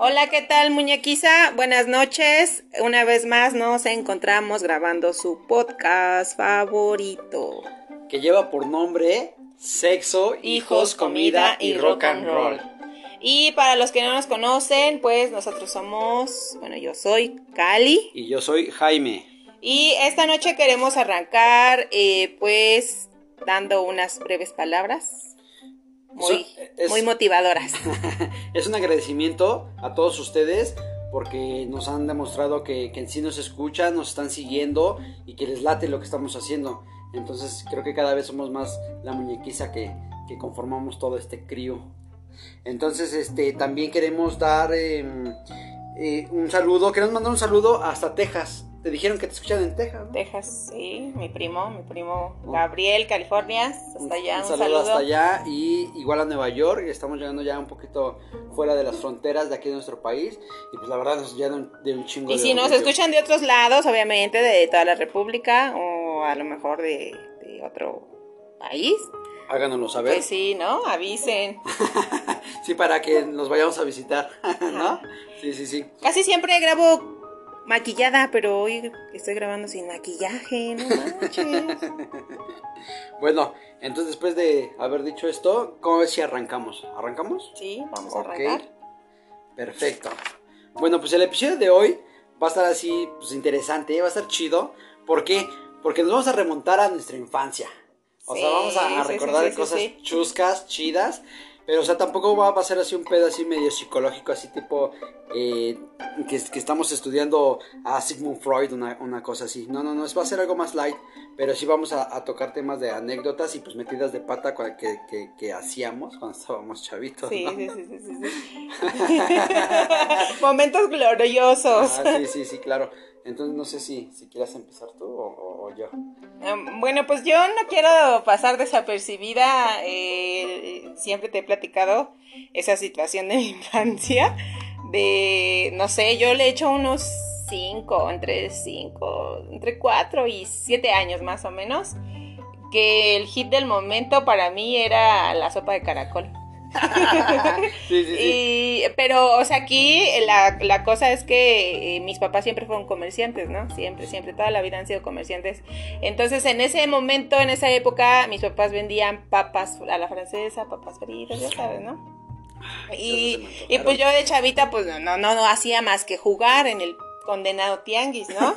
Hola, ¿qué tal, muñequiza? Buenas noches. Una vez más nos encontramos grabando su podcast favorito. Que lleva por nombre Sexo, Hijos, comida y rock and roll. Y para los que no nos conocen, pues nosotros somos, bueno, yo soy Cali. Y yo soy Jaime. Y esta noche queremos arrancar, eh, pues, dando unas breves palabras muy, es- muy motivadoras. Es un agradecimiento a todos ustedes porque nos han demostrado que, que en sí nos escuchan, nos están siguiendo y que les late lo que estamos haciendo. Entonces creo que cada vez somos más la muñequiza que, que conformamos todo este crío. Entonces este también queremos dar eh, eh, un saludo, queremos mandar un saludo hasta Texas. Te dijeron que te escuchan en Texas, ¿no? Texas, sí, mi primo, mi primo Gabriel, California, hasta allá, un, saludo, saludo. hasta allá y igual a Nueva York. Estamos llegando ya un poquito fuera de las fronteras de aquí de nuestro país y pues la verdad nos llenan de un chingo Y de si nos escuchan de otros lados, obviamente de toda la República o a lo mejor de, de otro país, háganoslo saber. pues sí, ¿no? Avisen. Sí, para que nos vayamos a visitar, ¿no? Sí, sí, sí. Casi siempre grabo maquillada, pero hoy estoy grabando sin maquillaje, no manches. Bueno, entonces después de haber dicho esto, ¿cómo ves si arrancamos? ¿Arrancamos? Sí, vamos a arrancar. Perfecto. Bueno, pues el episodio de hoy va a estar así, pues interesante, va a estar chido. ¿Por qué? Porque nos vamos a remontar a nuestra infancia. O sea, vamos a, recordar sí, sí, cosas chuscas, chidas. Pero, o sea, tampoco va, va a ser así un pedo así medio psicológico, así tipo eh, que, que estamos estudiando a Sigmund Freud, una, una cosa así. No, no, no, es, va a ser algo más light. Pero sí vamos a, a tocar temas de anécdotas y pues metidas de pata que, que, que hacíamos cuando estábamos chavitos. Sí, ¿no? sí, sí, sí, sí, sí. Momentos gloriosos. Ah, sí, sí, sí, claro. Entonces no sé si, si quieras empezar tú o, o- o yo. Um, Bueno, pues yo no quiero pasar desapercibida. eh, siempre te he platicado esa situación de mi infancia. De, no sé, yo le he hecho unos cinco, entre cinco, entre cuatro y siete años más o menos. Que el hit del momento para mí era la sopa de caracol. Sí, sí, sí. Y, pero, o sea, aquí la, la cosa es que eh, mis papás siempre fueron comerciantes, ¿no? Siempre, siempre, toda la vida han sido comerciantes. Entonces, en ese momento, en esa época, mis papás vendían papas a la francesa, papas fritas, ya sabes, ¿no? Y, y pues yo de chavita, pues no, no, no hacía más que jugar en el condenado tianguis, ¿no?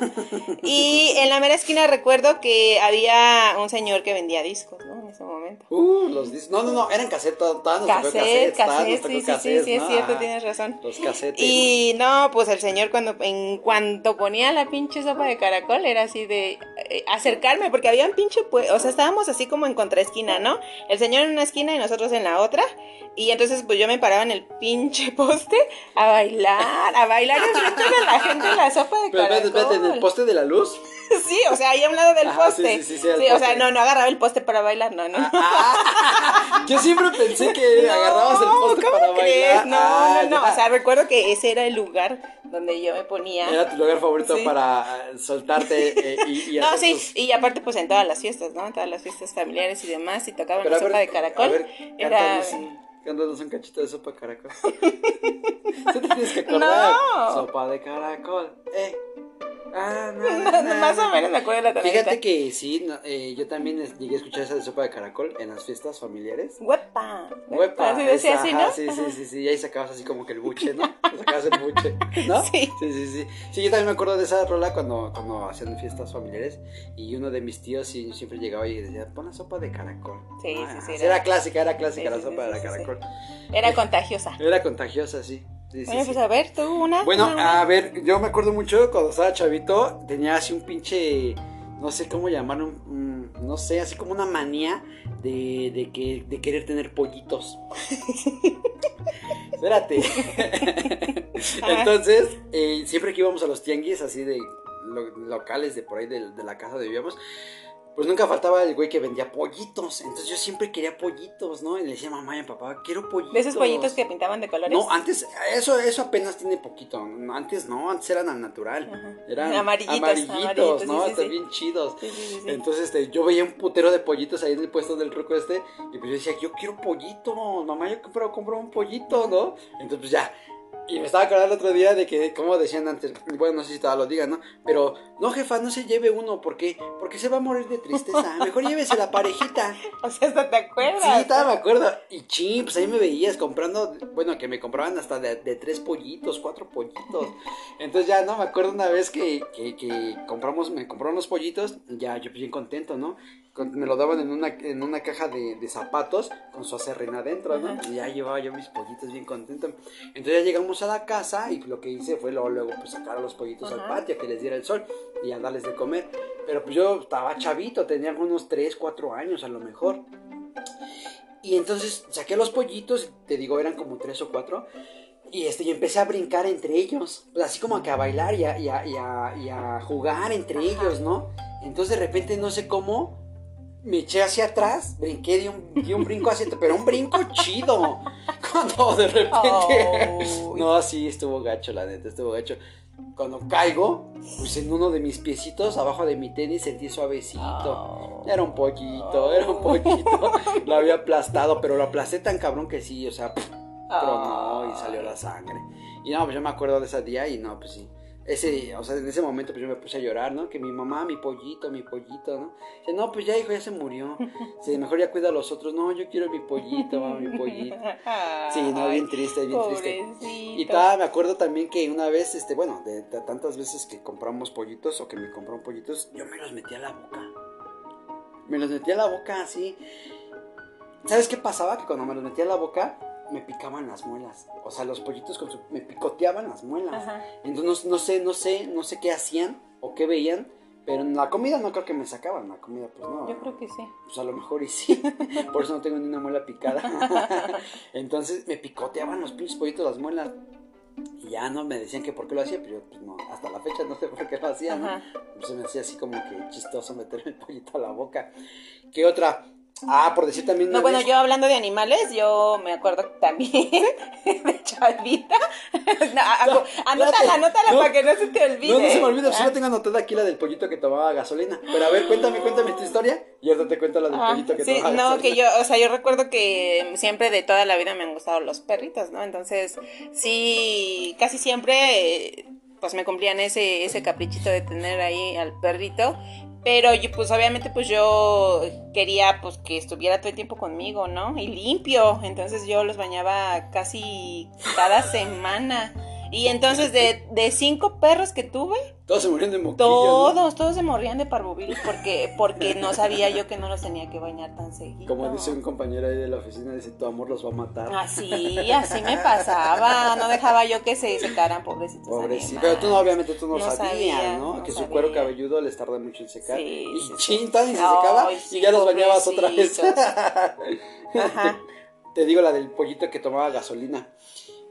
y en la mera esquina recuerdo que había un señor que vendía discos, ¿no? En ese momento. Uh, los dis- No, no, no, eran tocó Cassette, cassette, sí, sí, sí, sí, es cierto, tienes razón. Los cassettes. Y no, pues el señor cuando en cuanto ponía la pinche sopa de caracol era así de eh, acercarme porque había un pinche pues, o sea, estábamos así como en contraesquina, ¿no? El señor en una esquina y nosotros en la otra. Y entonces pues yo me paraba en el pinche poste a bailar, a bailar enfrente de la gente la sopa de Pero caracol. espérate, espérate, en el poste de la luz. Sí, o sea, ahí a un lado del Ajá, sí, poste. sí, sí, sí, el o sea, poste. no, no agarraba el poste para bailar, no, no. Ah, yo siempre pensé que agarrabas el poste ¿cómo para crees? bailar. No, Ah, no, no. ya. O sea, recuerdo que ese era el lugar donde yo me ponía. Era tu lugar favorito Sí. para eh, soltarte eh, y, y No, hacer sí, tus- y aparte pues en todas las fiestas, ¿no? En todas las fiestas familiares y demás, y tocaban Pero la sopa ver, de caracol. A ver, era... cántanos un- cántanos un cachito de sopa caracol. Tú te tienes que acordar. No. Sopa de caracol. Eh. Ah, no, No, no, no, más o menos me acuerdo de la tonadita. Fíjate que sí, no, eh, yo también llegué a escuchar esa de sopa de caracol en las fiestas familiares. Huepa. Huepa, Así decía esa, así, ajá, ¿no? Sí, sí, sí, sí, y ahí sacabas así como que el buche, ¿no? Sacabas el buche, ¿no? Sí. Sí, sí, sí. Sí, yo también me acuerdo de esa rola cuando, cuando hacían fiestas familiares y uno de mis tíos sí, siempre llegaba y decía, pon la sopa de caracol. Sí, Ah, sí, sí, Era, era- clásica, era clásica Sí, la sí, sopa sí, de sí, la sí. caracol. Era contagiosa. Era contagiosa, sí. Sí, Bueno, sí. pues a ver, tú una. Bueno, una, a ver, yo me acuerdo mucho cuando estaba chavito, tenía así un pinche, no sé cómo llamarlo, un- no sé, así como una manía de, de, que, de querer tener pollitos. Espérate. Entonces, eh, siempre que íbamos a los tianguis, así de lo- locales de por ahí de, de la casa donde vivíamos, pues nunca faltaba el güey que vendía pollitos. Entonces yo siempre quería pollitos, ¿no? Y le decía a mamá y a papá, quiero pollitos. De esos pollitos que pintaban de colores. No, antes, eso, eso apenas tiene poquito. Antes no, antes eran al natural. Ajá. Eran Amarillitos, amarillitos, amarillitos, ¿no? sí, Están sí. bien chidos. Sí. Entonces, este, yo veía un putero de pollitos ahí en el puesto del truco este. Y pues yo decía, yo quiero pollitos, mamá, yo compro, compro un pollito, ¿no? Entonces, pues ya. Y me estaba acordando el otro día de que, como decían antes, bueno, no sé si todavía lo digan, ¿no? Pero, no, jefa, no se lleve uno, porque porque se va a morir de tristeza. Mejor llévese la parejita. O sea, hasta te acuerdas. Sí, todavía me acuerdo. Y ching, pues ahí me veías comprando, bueno, que me compraban hasta de, de tres pollitos, cuatro pollitos. Entonces ya, no, me acuerdo una vez que, que, que compramos, me compraron los pollitos, ya yo bien contento, ¿no? Con- me lo daban en una, en una caja de, de zapatos con su acerrín adentro, ¿no? Ajá. Y ya llevaba yo mis pollitos bien contento. Entonces ya llegamos a la casa y lo que hice fue luego, luego pues sacar a los pollitos al patio, que les diera el sol y a darles de comer. Pero pues yo estaba chavito, tenía unos 3, 4 años a lo mejor. Y entonces saqué los pollitos, te digo, eran como tres o cuatro. Y este, y empecé a brincar entre ellos, pues así como que a bailar y a, y a- y a- y a jugar entre Ajá. ellos, ¿no? Entonces de repente no sé cómo, me eché hacia atrás, brinqué de un, di un brinco hacia atrás, pero un brinco chido. Cuando de repente... No, sí, estuvo gacho, la neta, estuvo gacho. Cuando caigo, pues en uno de mis piecitos, abajo de mi tenis, sentí suavecito. Oh. Era un poquito, era un poquito. Lo había aplastado, pero lo aplasté tan cabrón que sí, o sea, pff, tronó y salió la sangre. Y no, pues yo me acuerdo de ese día y no, pues sí. Ese, o sea, en ese momento pues yo me puse a llorar, ¿no? Que mi mamá, mi pollito, mi pollito, ¿no? Dice, no, pues ya hijo, ya se murió. Dice, mejor ya cuida a los otros. No, yo quiero mi pollito, mamá, mi pollito. Sí, no, bien triste, bien triste. Y tal, me acuerdo también que una vez, este, bueno, de, de tantas veces que compramos pollitos o que me compraron pollitos, yo me los metí a la boca. Me los metí a la boca así. ¿Sabes qué pasaba? Que cuando me los metí a la boca, me picaban las muelas. O sea, los pollitos con su- me picoteaban las muelas. Ajá. Entonces no, no sé, no sé, no sé qué hacían o qué veían. Pero en la comida no creo que me sacaban, la comida pues no. Yo creo que sí. Pues a lo mejor y sí. Por eso no tengo ni una muela picada. Entonces me picoteaban los pinches pollitos las muelas. Y ya no me decían que por qué lo hacía, pero yo pues no, hasta la fecha no sé por qué lo hacía, ¿no? Pues se me hacía así como que chistoso meterme el pollito a la boca. ¿Qué otra? Ah, por decir también No, bueno, vez- yo hablando de animales, yo me acuerdo también de Chavita. No, anótala, anótala No. para que no se te olvide. No, no se me olvida, pues Ah. yo tengo anotada aquí la del pollito que tomaba gasolina. Pero a ver, cuéntame, cuéntame tu historia y ahorita te cuento la del Ah, pollito que sí, tomaba no, gasolina. que yo, o sea, yo recuerdo que siempre de toda la vida me han gustado los perritos, ¿no? Entonces, sí, casi siempre, eh, pues me cumplían ese, ese caprichito de tener ahí al perrito. Pero yo, pues obviamente, pues yo quería, pues que estuviera todo el tiempo conmigo, ¿no? Y limpio. Entonces yo los bañaba casi cada semana. Y entonces de, de cinco perros que tuve, Todos se murieron de moquillo. ¿no? todos, todos se morían de parvovirus porque, porque no sabía yo que no los tenía que bañar tan seguido. Como dice un compañero ahí de la oficina, dice, tu amor los va a matar. Así, así me pasaba. No dejaba yo que se secaran, pobrecitos. Pobrecito. Pero tú no, obviamente tú no, No sabías, sabía, ¿no? no que su cuero cabelludo les tarda mucho en secar. Sí, y sí, chintan y se secaba sí, y ya los bañabas otra vez. Ajá. Te digo la del pollito que tomaba gasolina.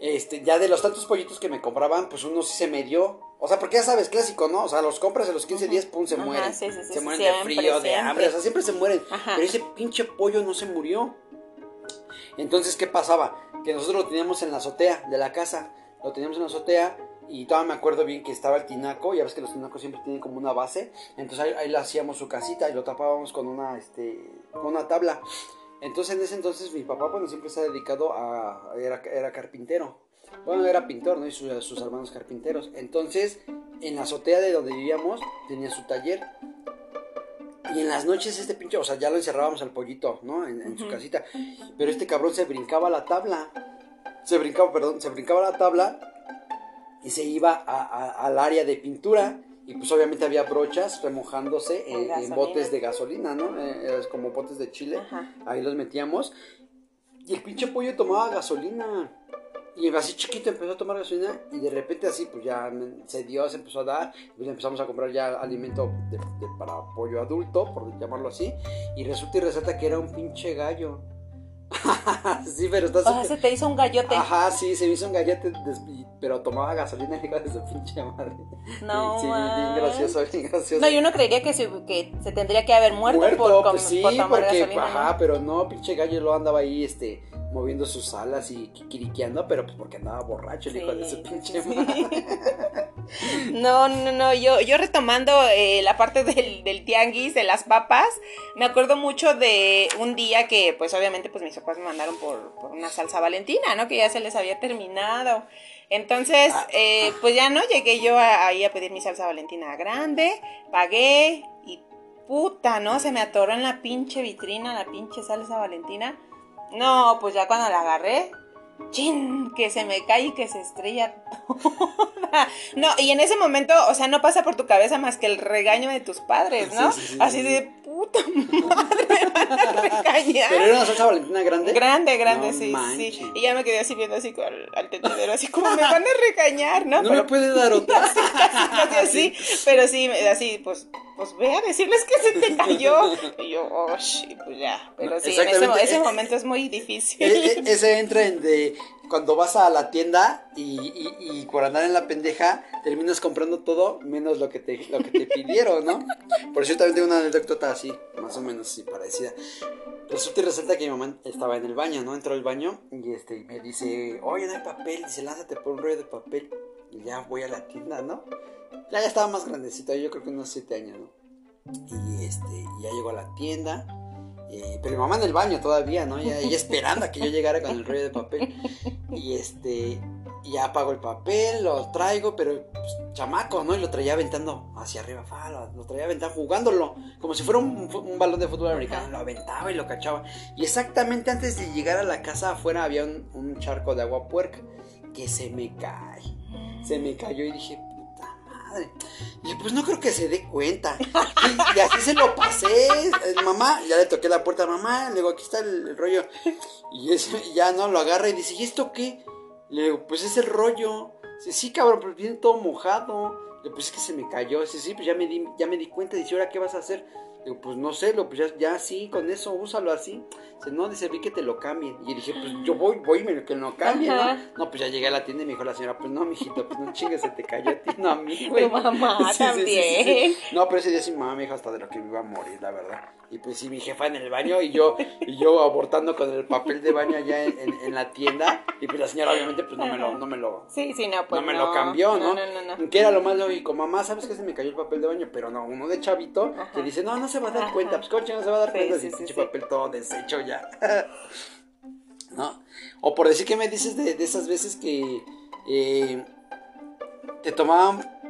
Este, ya de los tantos pollitos que me compraban, pues uno sí se me dio. O sea, porque ya sabes, clásico, ¿no? O sea, los compras a los 15 días, pum, se Ajá, mueren. sí, sí, sí, se mueren siempre, de frío, de hambre, o sea, siempre se mueren. Ajá. Pero ese pinche pollo no se murió. Entonces, ¿qué pasaba? Que nosotros lo teníamos en la azotea de la casa. Lo teníamos en la azotea y todavía me acuerdo bien que estaba el tinaco. Ya ves que los tinacos siempre tienen como una base. Entonces ahí, ahí le hacíamos su casita y lo tapábamos con una, este, con una tabla. Entonces en ese entonces mi papá, bueno, siempre se ha dedicado a... Era, era carpintero. Bueno, era pintor, ¿no? Y sus, sus hermanos carpinteros. Entonces, en la azotea de donde vivíamos, tenía su taller. Y en las noches este pinche, o sea, ya lo encerrábamos al pollito, ¿no? En, en su casita. Pero este cabrón se brincaba la tabla. Se brincaba, perdón, se brincaba la tabla y se iba a- a- al área de pintura. Y pues obviamente había brochas remojándose Con en, botes de gasolina, ¿no? Eh, como botes de chile. Ajá. Ahí los metíamos. Y el pinche pollo tomaba gasolina. Y así chiquito empezó a tomar gasolina. Y de repente así, pues ya se dio, se empezó a dar. Pues empezamos a comprar ya alimento de- de- para pollo adulto, por llamarlo así. Y resulta y resalta que era un pinche gallo. sí, pero está O sea, se te hizo un gallote. Ajá, sí, se me hizo un y- pero tomaba gasolina hijo de su pinche madre. No, sí, bien gracioso, bien gracioso. No, yo no creería que se, que se tendría que haber muerto, Muerto, por, pues sí, por tomar porque, gasolina. ajá, ¿no? pero no, pinche gallo lo andaba ahí, este, moviendo sus alas y kikiriqueando, pero pues porque andaba borracho el hijo de su Sí, pinche sí. madre. No, no, no, yo, yo retomando eh, la parte del, del tianguis, de las papas, me acuerdo mucho de un día que, pues obviamente, pues mis papás me mandaron por, por una salsa valentina, ¿no? Que ya se les había terminado. Entonces, Ah. eh, pues ya no, llegué yo a- ahí a pedir mi salsa valentina grande, pagué y puta, ¿no? Se me atoró en la pinche vitrina la pinche salsa valentina. No, pues ya cuando la agarré, chin, que se me cae y que se estrella toda. No, y en ese momento, o sea, no pasa por tu cabeza más que el regaño de tus padres, ¿no? Sí, sí, sí, Así sí, de puta madre, a regañar. Pero era una salsa valentina grande. Grande, grande, No sí, sí. Y ya me quedé así viendo así al, al tendedero, así como me van a regañar, ¿no? No Pero me puede dar otra. casi así, pero sí, así, pues, pues ve a decirles que se te cayó. Y yo, oh, sí, pues ya. Pero No, sí, en ese, ese Eh, momento es muy difícil. E- e- ese entra en de cuando vas a la tienda y, y- por andar en la pendeja terminas comprando todo menos lo que te, lo que te pidieron, ¿no? Por eso yo también tengo una anécdota así, más o menos así parecida. Resulta y resalta que mi mamá estaba en el baño, ¿no? Entró al baño y este me dice, oye, no hay papel, dice, lánzate por un rollo de papel. Y ya voy a la tienda, ¿no? Ya, ya estaba más grandecito, yo creo que unos 7 años, ¿no? Y este, ya llegó a la tienda. Eh, pero mi mamá en el baño todavía, ¿no? Ya, ella esperando a que yo llegara con el rollo de papel. Y este, ya pago el papel, lo traigo, pero pues, chamaco, ¿no? Y lo traía aventando hacia arriba, fa, lo, traía aventando, jugándolo, como si fuera un, balón de fútbol americano. Lo aventaba y lo cachaba. Y exactamente antes de llegar a la casa afuera había un, un charco de agua puerca que se me cae. Se me cayó y dije, Y pues no creo que se dé cuenta. Y, así se lo pasé. mamá, ya le toqué la puerta a mamá. Le digo, aquí está el, rollo. Y y ya no lo agarra y dice, ¿y esto qué? Le digo, pues es el rollo. Dice, sí, cabrón, pero viene todo mojado. Le digo, pues es que se me cayó. Dice, sí, pues ya me di, ya me di cuenta. Dice, ¿ahora qué vas a hacer? Digo, pues no sé, lo, pues ya, ya sí, con eso, úsalo así. Dice, no, dice, vi que te lo cambien. Y dije, pues yo voy, voy me que lo cambien, ¿no? No, pues ya llegué a la tienda y me dijo la señora, pues no, mijito, pues no chingues, se te cayó a ti, no a mí, güey. Tu mamá Sí, sí, sí, sí, sí. también. No, pero ese día sí mamá me dijo hasta de lo que me iba a morir, la verdad. Y pues sí, mi jefa en el baño y yo, y yo abortando con el papel de baño allá en, en- en la tienda. Y pues la señora obviamente pues no me lo, no me lo, Sí, sí, no, pues no me lo cambió, ¿no? No, no, no. no. Que era lo más lógico, mamá, ¿sabes que se me cayó el papel de baño? Pero no, uno de chavito que dice, no, no se va a dar Ajá. cuenta, pues coche no se va a dar Sí, cuenta sí, si sí, papel todo deshecho ya. ¿No? O por decir que me dices de, de esas veces que eh, te tomaban...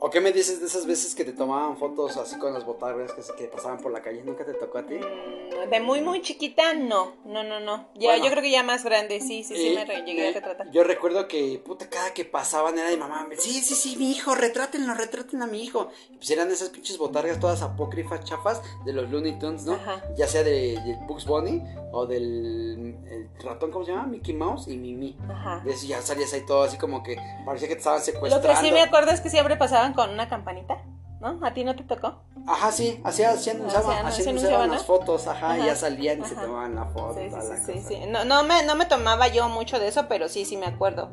¿O qué me dices de esas veces que te tomaban fotos así con las botargas que, que pasaban por la calle? ¿Nunca te tocó a ti? Mm, De muy, muy chiquita, no. No, no, no. Ya, Bueno. yo creo que ya más grande, sí, sí, sí, Eh, me re- llegué a retratar. Yo recuerdo que, puta, cada que pasaban era de mamá. Sí, sí, sí, mi hijo, retrátenlo, retraten a mi hijo. Pues eran esas pinches botargas todas apócrifas, chafas de los Looney Tunes, ¿no? Ajá. Ya sea de, de Bugs Bunny o del el ratón, ¿cómo se llama? Mickey Mouse y Mimi. Ajá. De eso ya salías ahí todo así como que parecía que te estaban Lo secuestrando. que sí me acuerdo es que siempre pasaban con una campanita, ¿no? ¿A ti no te tocó? Ajá, sí, así, así anunciaban, así las fotos, ajá, y ya salían y se tomaban la foto. Sí, sí, sí. No, no, me, no me tomaba yo mucho de eso, pero sí, sí me acuerdo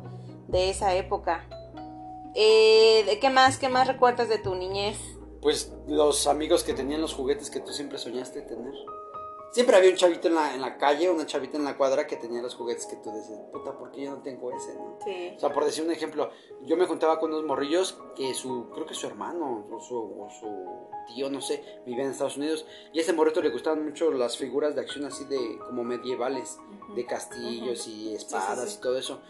de esa época. Eh, ¿de ¿Qué más, qué más recuerdas de tu niñez? Pues los amigos que tenían los juguetes que tú siempre soñaste tener. Siempre había un chavito en la, en la calle, una chavita en la cuadra que tenía los juguetes que tú decías, puta, ¿por qué yo no tengo ese? no?". Sí. O sea, por decir un ejemplo, yo me juntaba con unos morrillos que su, creo que su hermano o su, o su tío, no sé, vivía en Estados Unidos. Y a ese morrito le gustaban mucho las figuras de acción así de como medievales, de castillos y espadas Sí, sí, sí. y todo eso.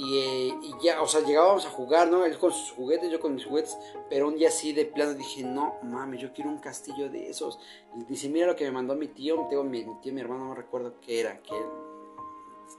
Y, eh, y ya, o sea, llegábamos a jugar, ¿no? Él con sus juguetes, yo con mis juguetes. Pero un día así de plano dije, no mames, yo quiero un castillo de esos. Y dice, mira lo que me mandó mi tío, tengo mi, tío, mi hermano, no recuerdo qué era, qué,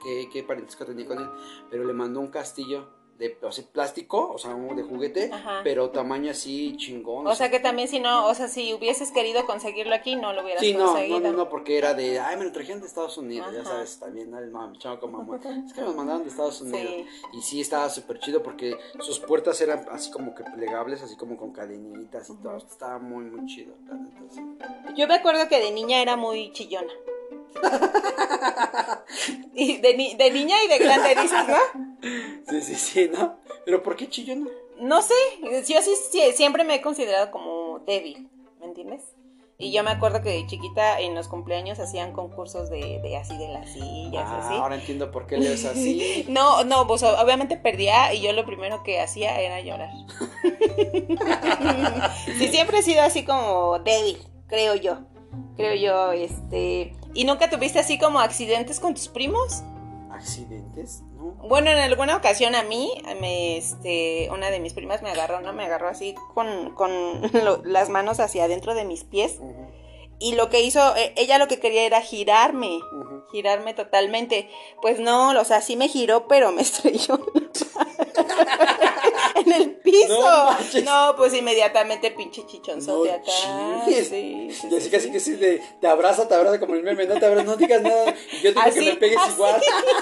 qué, qué parentesco tenía con él. Pero le mandó un castillo de o sea, plástico, o sea, de juguete, Ajá. pero tamaño así chingón. O sea que también si no, o sea, si hubieses querido conseguirlo aquí, no lo hubieras Sí, no, conseguido. no, no, no, porque era de, ay, me lo trajeron de Estados Unidos, ya sabes, también, el mami, chavo como mamá. Es que me lo mandaron de Estados Unidos. Sí. Y sí, estaba súper chido porque sus puertas eran así como que plegables, así como con cadenitas y todo. Estaba muy, muy chido. Yo me acuerdo que de niña era muy chillona. y de, ni- de niña y de grande dices, ¿no? Sí, sí, sí, ¿no? Pero ¿por qué chillona? No sé, yo sí, sí, siempre me he considerado como débil, ¿me entiendes? Y yo me acuerdo que de chiquita en los cumpleaños hacían concursos de, de así de las sillas, Ah, así. ahora entiendo por qué le es así. No, no, pues obviamente perdía y yo lo primero que hacía era llorar. sí, siempre he sido así como débil, creo yo. Creo yo, este. ¿Y nunca tuviste así como accidentes con tus primos? ¿Accidentes? No. Bueno, en alguna ocasión a mí, me, este, una de mis primas me agarró, ¿no? Me agarró así con, con lo- las manos hacia adentro de mis pies. Y lo que hizo, eh, ella lo que quería era girarme, girarme totalmente. Pues no, o sea, sí me giró, pero me estrelló en el piso. No manches. No, pues inmediatamente pinche chichonzote No acá. Sí, sí, Y así sí, casi que sí, de, te abraza, te abraza como el meme, no te abrazas, no digas nada. Yo digo que me pegues así. igual.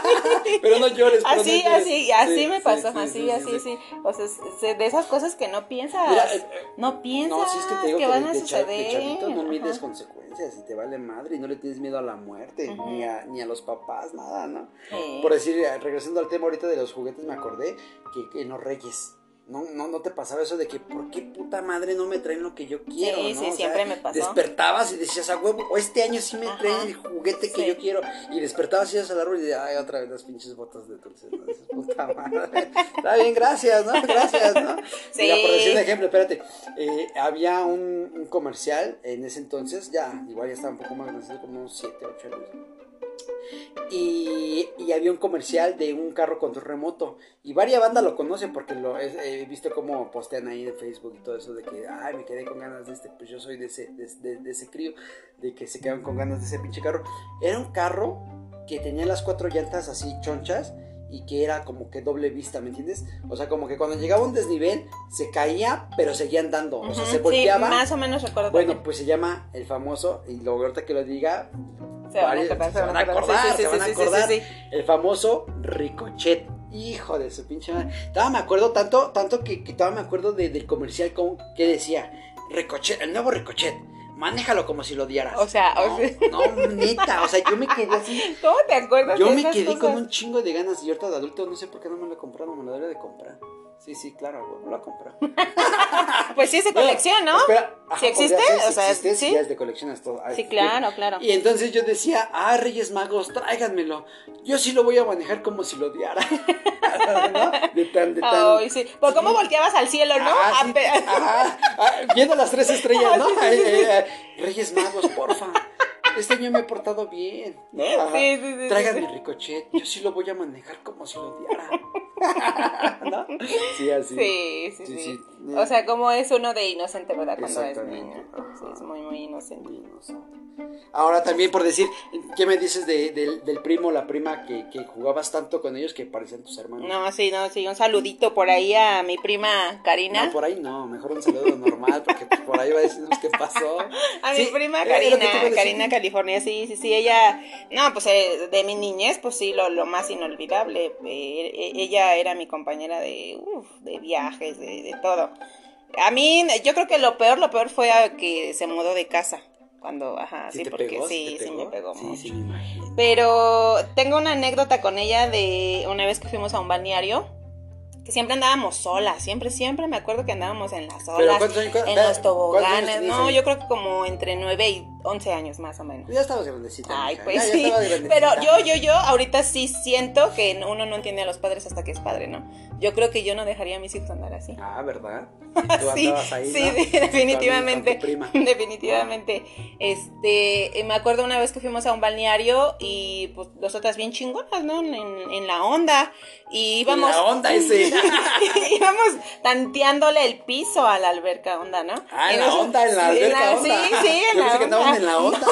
pero no llores, Así, no así, así Sí, me pasó, sí, así, sí, así, sí. O sea, de esas cosas que no piensas. Mira, eh, no piensas No, si es que te digo que, que, van a suceder. chavito no mides consecuencias y te vale madre y no le tienes miedo a la muerte, ni, a, ni a los papás, nada, ¿no? Sí. Por decir, eh, regresando al tema ahorita de los juguetes, me acordé que, que en los Reyes. No, no, no te pasaba eso de que, ¿por qué puta madre no me traen lo que yo quiero? Sí, ¿no? sí, O sea, siempre me pasó. Despertabas y decías, a huevo, o este año sí me Ajá. traen el juguete que Sí. yo quiero. Y despertabas y ibas al árbol y decías, ay, otra vez las pinches botas de dulces. ¿no? Dices, puta madre. Está bien, gracias, ¿no? Gracias, ¿no? Sí. Mira, por decir un ejemplo, espérate. eh, había un, un comercial en ese entonces, ya, igual ya estaba un poco más grande, como unos 7, 8 años. Y, y había un comercial de un carro control remoto. Y varias bandas lo conocen porque lo he, he visto como postean ahí en Facebook y todo eso de que, ay, me quedé con ganas de este. Pues yo soy de ese, de, de- de ese crío, de que se quedan con ganas de ese pinche carro. Era un carro que tenía las cuatro llantas así chonchas y que era como que doble vista, ¿me entiendes? O sea, como que cuando llegaba a un desnivel se caía, pero seguía andando. O sea, se volteaba. Sí, más o menos recuerdo Bueno, también. pues se llama el famoso, y luego ahorita que lo diga, se van a acordar, se van a acordar, se van a acordar. el famoso Ricochet. Hijo de su pinche madre. Todavía me acuerdo tanto, tanto que, que todavía me acuerdo de- del comercial como que decía, Ricochet, el nuevo Ricochet. Manéjalo como si lo odiaras. O sea, no, o sea- no, neta, o sea, yo me quedé así. ¿Cómo te acuerdas Yo de me esas quedé cosas? con un chingo de ganas y ahorita de adulto no sé por qué no me lo he comprado, me lo debería de comprar. Sí, sí, claro, güey, me lo he comprado. Pues sí, es de colección, ¿no? Espera, ajá, ¿Sí existe? O si sea, existe, ¿sí? si ya es de colección esto. ah, Sí, claro, claro. Y entonces yo decía, ah, Reyes Magos, tráiganmelo. Yo sí lo voy a manejar como si lo odiara. ¿No? De tan, de tan. Ay, sí. Pues cómo volteabas al cielo, ¿no? Ah, sí, A pe- ajá, ah, viendo las tres estrellas, Ah, ¿no? sí, sí, sí, sí. Reyes Magos, porfa. Este año me he portado bien. ¿no? Sí, sí, sí, Tráiganme sí, Ricochet. Yo sí lo voy a manejar como si lo odiara. ¿No? Sí, así. Sí, sí, Sí, sí, sí. O sea, como es uno de inocente, ¿verdad? Cuando es niño. Sí, es muy, muy inocente. Ahora también por decir, ¿qué me dices de- del- del primo la prima que, que jugabas tanto con ellos que parecían tus hermanos? No, sí, no, sí. Un saludito por ahí a mi prima Karina. No, por ahí no, mejor un saludo normal, porque por ahí va a decirnos qué pasó. A Sí, mi prima Karina. Karina California, sí, sí, sí, ella, no, pues eh, de mi niñez, pues sí, lo, lo más inolvidable, eh, eh, ella era mi compañera de, uf, de viajes, de, de todo. A mí, yo creo que lo peor, lo peor fue a que se mudó de casa, cuando, ajá, sí, te porque pegó? sí, sí me pegó Sí, mucho. sí, me. Pero tengo una anécdota con ella de una vez que fuimos a un balneario, que siempre andábamos solas, siempre, siempre me acuerdo que andábamos en las olas, ¿cuántos años- en los ¿cuántos años toboganes, no, yo creo que como entre 9 y 11 años más o menos. Ya estabas grandecita. Ay, mija, pues ya- sí, pero yo, yo, yo ahorita sí siento que uno no entiende a los padres hasta que es padre, ¿no? Yo creo que yo no dejaría a mis hijos andar así. Ah, ¿verdad? Tú Sí, andabas ahí, sí, ¿no? de- definitivamente. Definitivamente. Este, eh, me acuerdo una vez que fuimos a un balneario y pues nosotras bien chingonas, ¿no? En, en la onda. Y íbamos. La onda ese. íbamos tanteándole el piso a la alberca onda, ¿no? Ah, en la onda, en la sí, alberca onda. Sí, sí, en la onda. En la onda.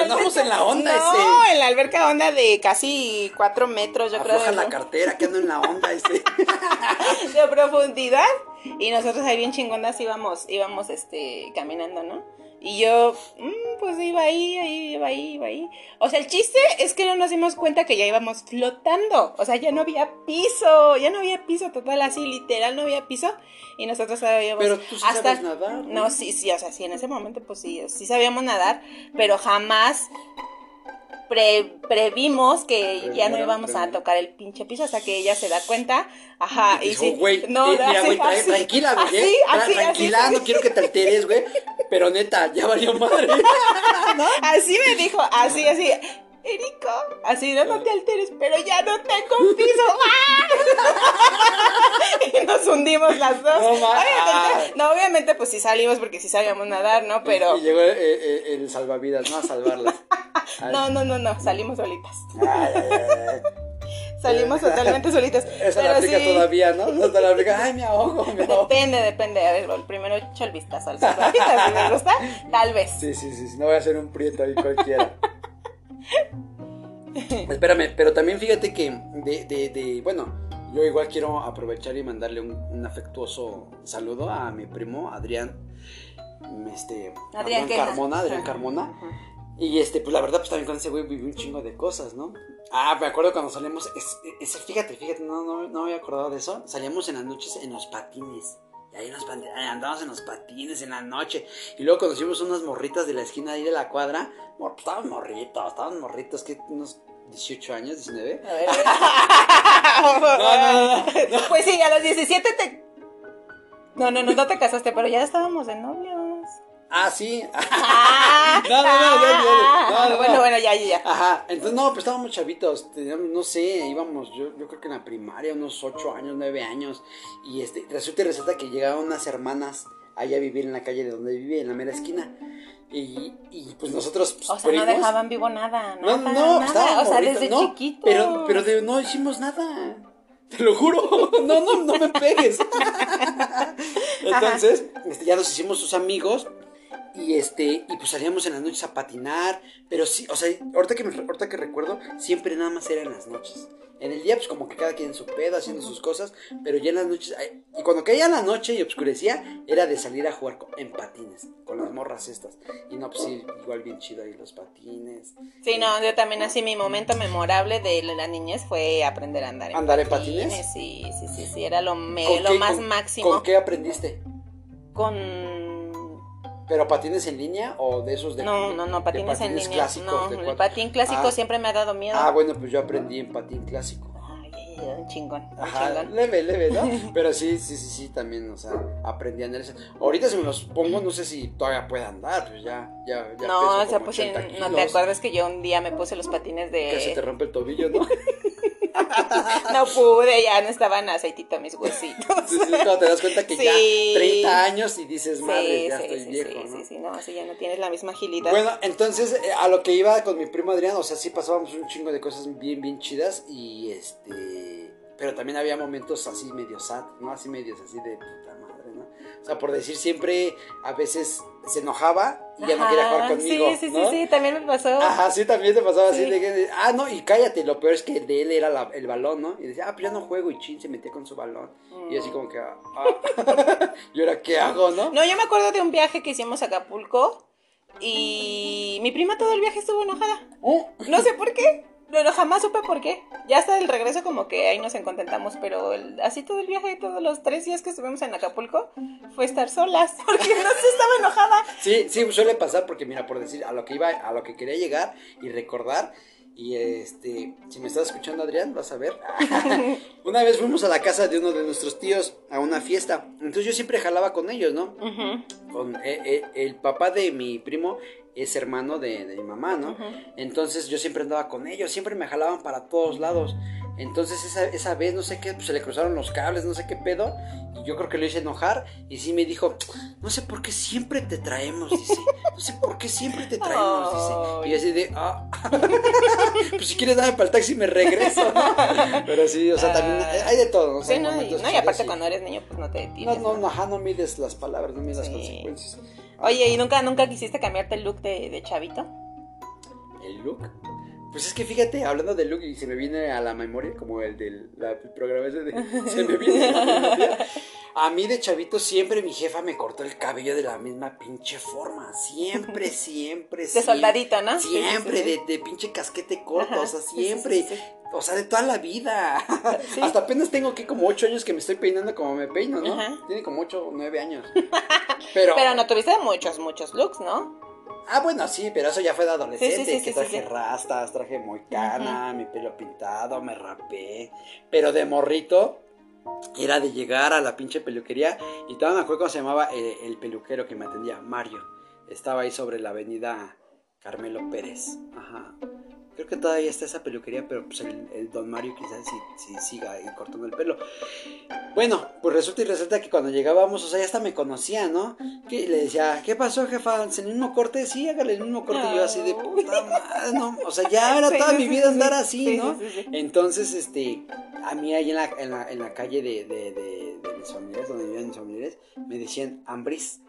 Andamos en la onda no, ese. en la alberca onda de casi cuatro metros, yo creo. Afloja de- la cartera, que ando en la onda ese. de profundidad y nosotros ahí bien chingonas íbamos íbamos este caminando no y yo mm, pues iba ahí ahí iba ahí iba ahí o sea el chiste es que no nos dimos cuenta que ya íbamos flotando o sea ya no había piso ya no había piso total así literal no había piso y nosotros sabíamos Pero tú sí sabes nadar, ¿no? no sí sí o sea sí en ese momento pues sí sí sabíamos nadar pero jamás pre- previmos que ya no Previeron, íbamos a tocar el pinche piso hasta que ella se da cuenta. Ajá, y, Dijo, sí. güey, no, eh, mira, güey, tranquila, güey. así, eh, así, tranquila, así, no quiero que te alteres, güey. Pero neta, ya valió madre. Así me dijo, así, así. Erico, así no, no te alteres, pero ya no tengo piso. y nos hundimos las dos. No, obviamente, no, obviamente, pues sí salimos porque sí sabíamos nadar, ¿no? Pero. Y llegó eh, eh, el salvavidas, ¿no? A salvarlas. No, no, no, no, salimos solitas. Ay, ay, ay. Salimos totalmente solitas. La Pero aplica sí, todavía, ¿no? Esa la aplica, ay, me ahogo, me ahogo. Depende, depende. A ver, primero echo el vistazo al salvavidas, si me gusta, tal vez. Sí, sí, sí, no voy a hacer un prieto ahí cualquiera. Espérame, pero también fíjate que de, de, de, bueno, yo igual quiero aprovechar y mandarle un, un afectuoso saludo a mi primo Adrián, este, Adrián. Carmona, Adrián. Carmona. Y este, pues la verdad, pues también con ese güey viví un chingo de cosas, ¿no? Ah, me acuerdo cuando salimos, es, es- fíjate, fíjate, no, no, no me había acordado de eso. Salíamos en las noches en los patines. Y ahí nos andábamos en los patines en la noche. Y luego conocimos unas morritas de la esquina ahí de la cuadra. Mor- pues, estaban morritos, estaban morritos, que unos 18 años, 19. A ver. No, no, no, Pues sí, a los 17 te. No, no, no, no te casaste, pero ya estábamos de novios. Ah, sí. Ah, No, no, no, ya, ya, ya. No, no, Bueno, no. bueno, ya, ya, ya. Ajá, entonces no, pues estábamos chavitos, teníamos, no sé, íbamos, yo, yo creo que en la primaria, unos 8 años, 9 años, y este, resulta y resulta que llegaban unas hermanas allá a vivir en la calle de donde vivía, en la mera esquina, y, y pues nosotros, pues, O sea, no dejaban vivo nada, no, nada, no, nada. estábamos O sea, desde no, chiquito. pero, pero de- no hicimos nada, te lo juro, no, no, no me pegues. Entonces, este, ya nos hicimos sus amigos y este, y pues salíamos en las noches a patinar, pero sí, o sea, ahorita que, me, ahorita que recuerdo, siempre nada más era en las noches. En el día, pues como que cada quien en su pedo, haciendo sus cosas, pero ya en las noches, y cuando caía la noche y oscurecía, era de salir a jugar con- en patines, con las morras estas. Y no, pues sí, igual bien chido ahí los patines. Sí, no, yo también así mi momento memorable de la niñez fue aprender a andar en ¿Andar en patines? Sí, sí, sí, sí, era lo, me- ¿Con lo qué- más con- máximo. ¿Con qué aprendiste? Con ¿Pero patines en línea o de esos de No, no, no, de patines, en línea. clásicos No, de el patín clásico Ah. siempre me ha dado miedo. Ah, bueno, pues yo aprendí en patín clásico. Ay, un chingón, un Ajá, chingón. leve, leve, ¿no? Pero sí, sí, sí, sí, también, o sea, aprendí a andar. Ahorita si me los pongo, no sé si todavía pueda andar, pues ya, ya, ya. No, o sea, pues sí, 80 no te acuerdas que yo un día me puse los patines Que se te de... rompe el tobillo, ¿no? No pude, ya no estaban aceitito mis huesitos. Sí, sí, cuando te das cuenta que ya Sí. 30 años y dices, madre, Sí, ya sí, estoy sí, viejo, sí, ¿no? sí, sí, no, así ya no tienes la misma agilidad. Bueno, entonces eh, a lo que iba con mi primo Adrián, o sea, sí pasábamos un chingo de cosas bien, bien chidas y este... Pero también había momentos así medio sad, ¿no? Así medios así de puta madre, ¿no? O sea, por decir siempre, a veces se enojaba y ya no quería jugar conmigo, Sí, sí, ¿no? sí, sí, también me pasó. Ajá, sí, también te pasaba así de ah, no, y cállate, lo peor es que de él era la- el balón, ¿no? Y decía, ah, pues ya no juego y chin, se metía con su balón. Y así como que, ah, ah. ¿y ahora qué hago, no? No, yo me acuerdo de un viaje que hicimos a Acapulco y mi prima todo el viaje estuvo enojada. Oh, No sé por qué. No, jamás supe por qué. Ya hasta el regreso como que ahí nos encontentamos, pero el- así todo el viaje, todos los tres días que estuvimos en Acapulco, fue estar solas, porque no se estaba enojada. Sí, sí, suele pasar porque mira, por decir, a lo que iba, a lo que quería llegar y recordar, y este, si me estás escuchando Adrián, vas a ver. una vez fuimos a la casa de uno de nuestros tíos a una fiesta, entonces yo siempre jalaba con ellos, ¿no? Con, eh, eh, el papá de mi primo es hermano de, de mi mamá, ¿no? Entonces yo siempre andaba con ellos, siempre me jalaban para todos lados. Entonces esa, esa vez, no sé qué, pues se le cruzaron los cables, no sé qué pedo. Y yo creo que lo hice enojar. Y sí me dijo, no sé por qué siempre te traemos, dice. No sé por qué siempre te traemos, dice. Y yo así de, ah, pues si quieres dame para el taxi me regreso, ¿no? Pero sí, o sea, también hay de todo, ¿no? O sea, Sí, no, y, no, y chidos aparte cuando eres niño, pues no te No, detienes. no, ¿no? no, ajá, no mides las palabras, no mides las consecuencias. Oye, ¿y nunca, nunca quisiste cambiarte el look de, de chavito? ¿El look? Pues es que fíjate, hablando de look y se me viene a la memoria, como el del la- el programa ese de... Se me viene a la memoria. A mí de chavito siempre mi jefa me cortó el cabello de la misma pinche forma. Siempre, siempre, De siempre. soldadito, ¿no? Sí, sí, Siempre, sí, sí. De, de pinche casquete corto, Ajá, o sea, siempre. O sea, de toda la vida. Hasta apenas tengo que como ocho años que me estoy peinando como me peino, ¿no? Ajá. Tiene como ocho o nueve años. Pero, Pero no tuviste muchos, muchos looks, ¿no? Ah, bueno, sí, pero eso ya fue de adolescente, Sí, sí, sí, que traje rastas, traje moicana, mi pelo pintado, me rapé. Pero de morrito era de llegar a la pinche peluquería y todavía me acuerdo cómo se llamaba eh, el, peluquero que me atendía, Mario. Estaba ahí sobre la avenida Carmelo Pérez. Ajá. Creo que todavía está esa peluquería, pero pues el, don Mario quizás sí, siga ahí cortando el pelo. Bueno, pues resulta y resulta que cuando llegábamos, o sea, ya hasta me conocía, ¿no? Que le decía, ¿qué pasó, jefa? ¿En el mismo corte? Sí, hágale el mismo corte. Y yo así de puta madre, ¿no? O sea, ya era toda mi vida andar así, ¿no? Entonces, este, a mí ahí en la, en la, en la calle de, de, de, de mis familiares, donde vivían mis familiares, me decían Ambris.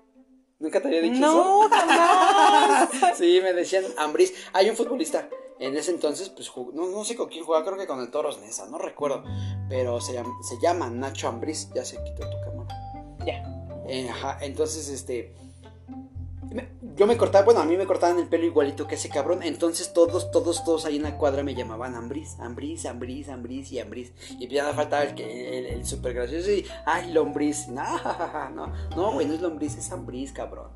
¿Nunca te había dicho eso? No, jamás. sí, me decían Ambris. Hay un futbolista en ese entonces, pues no, no, sé con quién jugaba, creo que con el Toros Nesa, no recuerdo. Pero se llama, se llama Nacho Ambriz, ya se quitó tu cámara. Ya. Eh, ajá, entonces este. Yo me cortaba, bueno, a mí me cortaban el pelo igualito que ese cabrón. Entonces todos, todos, todos ahí en la cuadra me llamaban Ambris, Ambris, Ambris, Ambris y Ambris. Y ya faltaba el, el, el super gracioso y, ay, Lombriz. No, no, no, güey, no es Lombriz, es Ambris, cabrón.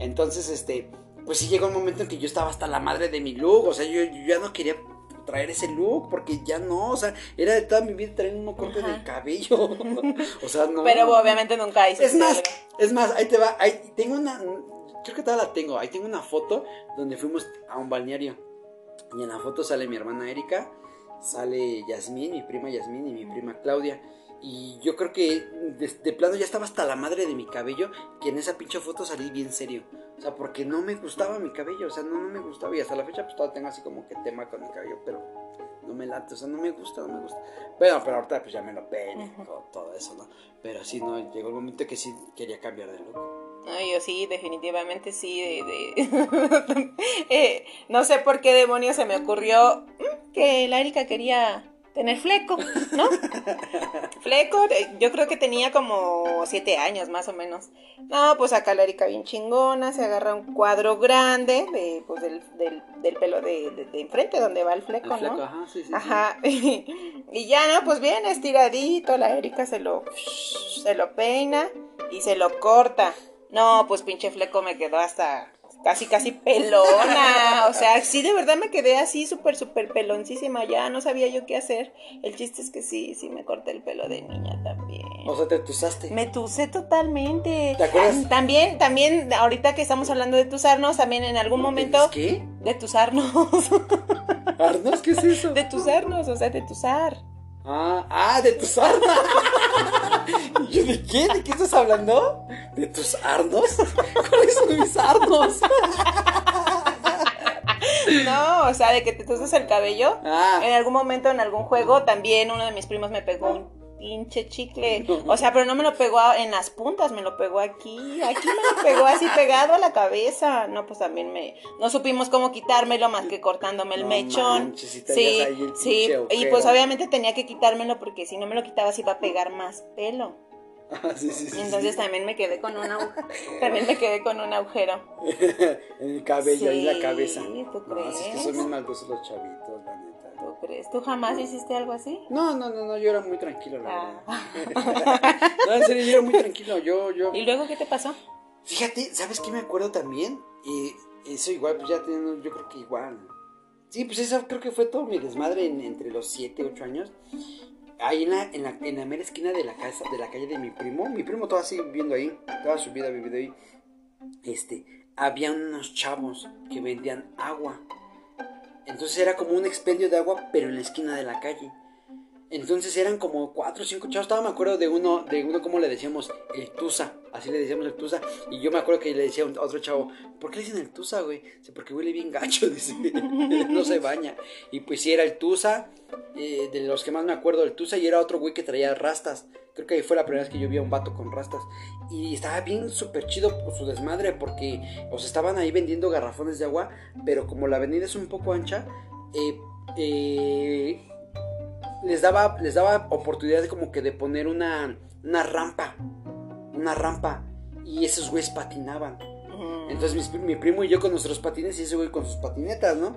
Entonces, este, pues sí llegó un momento en que yo estaba hasta la madre de mi look, o sea, yo, ya no quería traer ese look porque ya no, o sea, era de toda mi vida traer un corte de cabello. o sea, no. Pero obviamente nunca hice Es más, es más, ahí te va, ahí tengo una creo que todavía la tengo, ahí tengo una foto donde fuimos a un balneario. Y en la foto sale mi hermana Erika, sale Yasmín, mi prima Yasmín y mi prima Claudia. Y yo creo que de, plano ya estaba hasta la madre de mi cabello, que en esa pinche foto salí bien serio. O sea, porque no me gustaba mi cabello, o sea, no, no me gustaba. Y hasta la fecha pues todavía tengo así como que tema con mi cabello, pero no me late, o sea, no me gusta, no me gusta. Bueno, pero ahorita pues ya me lo peino, todo, eso, ¿no? Pero sí, no, llegó el momento que sí quería cambiar de look. No, yo sí, definitivamente sí. De, eh, no sé por qué demonios se me ocurrió mm, que la Erika quería tener fleco, ¿no? fleco, yo creo que tenía como siete años más o menos. No, pues acá la Erika bien chingona, se agarra un cuadro grande de, pues, del, del, pelo de, de, enfrente donde va el fleco, ¿no? Ajá, sí, sí, ajá. y ya, ¿no? Pues bien estiradito, la Erika se lo, se lo peina y se lo corta. No, pues pinche fleco me quedó hasta casi, casi pelona. O sea, sí, de verdad me quedé así súper, súper peloncísima. Ya no sabía yo qué hacer. El chiste es que sí, sí me corté el pelo de niña también. O sea, te tusaste. Me tusé totalmente. ¿Te acuerdas? También, también, ahorita que estamos hablando de tusarnos, también en algún momento. ¿Qué? De tusarnos. ¿Arnos? ¿Qué es eso? De tusarnos, o sea, de tusar. Ah, ah, de tusar. yo de qué? ¿De qué estás hablando? ¿De tus arnos? ¿Cuáles son mis arnos? No, o sea, de que te tusas el cabello. Ah. En algún momento, en algún juego, también uno de mis primos me pegó un pinche chicle. O sea, pero no me lo pegó en las puntas, me lo pegó aquí. Aquí me lo pegó así pegado a la cabeza. No, pues también me. No supimos cómo quitármelo más que cortándome el mechón. sí, sí. Y pues obviamente tenía que quitármelo porque si no me lo quitaba se iba a pegar más pelo. Ah, sí, sí, sí, Entonces también me quedé con un agujero. también me quedé con un agujero. en el cabello y la cabeza. ¿tú crees? es que son bien maldosos los chavitos, la. ¿Tú crees? ¿Tú jamás hiciste algo así? No, no, no, no, yo era muy tranquilo, la ah. no, en serio, yo era muy tranquilo. Yo, yo. ¿Y luego qué te pasó? Fíjate, ¿sabes qué me acuerdo también? Y eso igual, pues ya teniendo, yo creo que igual. Sí, pues eso creo que fue todo mi desmadre entre los 7, 8 años ahí en la, en la, en la mera esquina de la casa, de la calle de mi primo, mi primo todavía sigue viviendo ahí, toda su vida vivido ahí, este, había unos chavos que vendían agua. Entonces era como un expendio de agua, pero en la esquina de la calle. Entonces eran como cuatro o cinco chavos. Estaba me acuerdo de uno, de uno como le decíamos, el Tusa. Así le decíamos el Tusa. Y yo me acuerdo que le decía a otro chavo, ¿por qué le dicen el Tusa, güey? Dice, porque huele bien gacho, dice. no se baña. Y pues sí era el Tusa, eh, de los que más me acuerdo, el Tusa. Y era otro güey que traía rastas. Creo que ahí fue la primera vez que yo vi a un vato con rastas. Y estaba bien súper chido por su desmadre, porque os estaban ahí vendiendo garrafones de agua. Pero como la avenida es un poco ancha, eh, eh les daba, les daba oportunidad de como que de poner una, una rampa. Una rampa. Y esos güeyes patinaban. Entonces mi, primo y yo con nuestros patines y ese güey con sus patinetas, ¿no?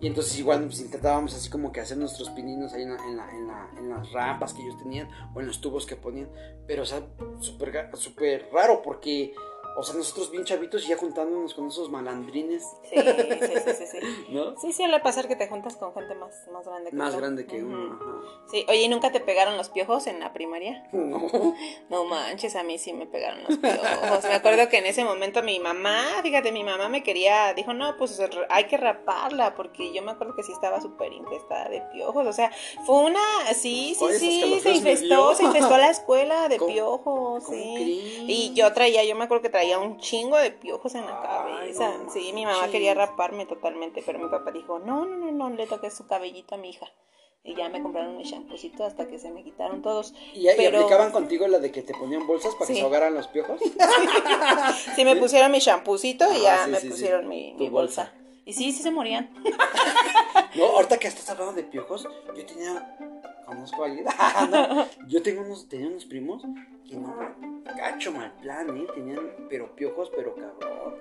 Y entonces igual pues, intentábamos así como que hacer nuestros pininos ahí en, en, las rampas que ellos tenían o en los tubos que ponían. Pero o sea, súper super raro porque, O sea, nosotros bien chavitos y ya juntándonos con esos malandrines. Sí, sí, sí, sí, sí. ¿No? Sí, suele pasar que te juntas con gente más, más grande que Más grande que uno. ajá. Sí, oye, ¿y nunca te pegaron los piojos en la primaria? No. No manches, a mí sí me pegaron los piojos. Me acuerdo que en ese momento mi mamá, fíjate, mi mamá me quería, dijo, no, pues hay que raparla, porque yo me acuerdo que sí estaba súper infestada de piojos. O sea, fue una, sí, sí, sí, se infestó, se infestó la escuela de ¿Cómo- piojos, cómo sí. crees? Y yo traía, yo me acuerdo que traía un chingo de piojos en la Ay, cabeza. no Sí, mi mamá quería raparme totalmente, pero mi papá dijo, no, no, no, no, le toques su cabellito a mi hija. Y ya me compraron mi champucito hasta que se me quitaron todos. ¿Y, y Pero- aplicaban contigo la de que te ponían bolsas para que se ahogaran los piojos? Sí, me pusieron mi champucito y Ah, ya sí, me sí, pusieron mi, mi bolsa. Y sí, sí se morían. No, ahorita que estás hablando de piojos, yo tenía. Conozco a alguien. No, yo tengo unos, tenía unos primos que no. Cacho mal plan, ¿eh? Tenían, pero piojos, pero cabrón.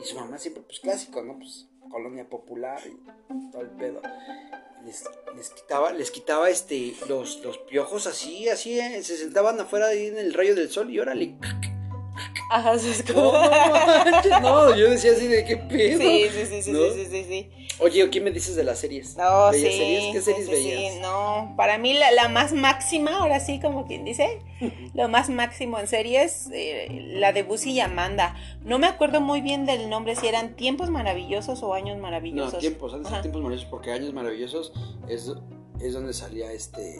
Y su mamá siempre, pues clásico, ¿no? Pues colonia popular y todo el pedo. Les, les quitaba, les quitaba este, los, los piojos así, así, ¿eh? se sentaban afuera ahí en el rayo del sol y órale. Ajá, eso es No, como... no, yo decía así de qué pedo. Sí, sí, sí, sí, ¿No? sí, sí, sí, sí. Oye, ¿qué me dices de las series? No, sí. ¿Veías series? ¿Qué series sí, veías? sí, no, para mí la, la más máxima, ahora sí, como quien dice, lo más máximo en series, eh, la de Busy y Amanda. No me acuerdo muy bien del nombre, si eran Tiempos Maravillosos o Años Maravillosos. No, tiempos, antes de tiempos maravillosos, porque años maravillosos es, es donde salía este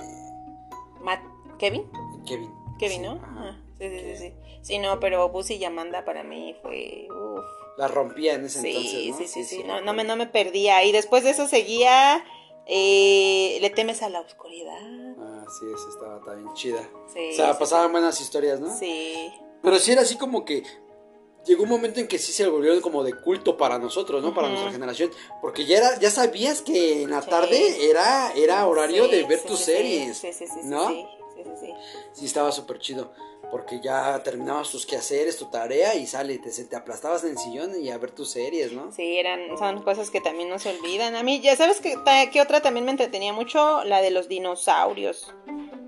Matt- ¿Kevin? Kevin. Kevin, Sí, ¿no? ajá. Sí, sí, sí, sí. Sí, no, pero Busy y Amanda para mí fue... Uf. La rompía en ese Sí, entonces, ¿no? sí, sí, sí, no, no me, no me perdía. Y después de eso seguía eh, Le temes a la oscuridad. Ah, sí, esa estaba también chida. Sí, o sea, sí, pasaban buenas historias, ¿no? Sí. Pero sí era así como que llegó un momento en que sí se volvió como de culto para nosotros, ¿no? Para nuestra generación, porque ya era ya sabías que en la Sí. tarde era era horario Sí, de ver sí, tus sí, series. Sí, sí, sí, sí, ¿no? sí, sí, sí, sí. Sí, estaba súper chido. Porque ya terminabas tus quehaceres, tu tarea y sale, te, te aplastabas en el sillón y a ver tus series, ¿no? Sí, eran, son cosas que también no se olvidan. A mí, ya sabes que, que otra también me entretenía mucho, la de los dinosaurios.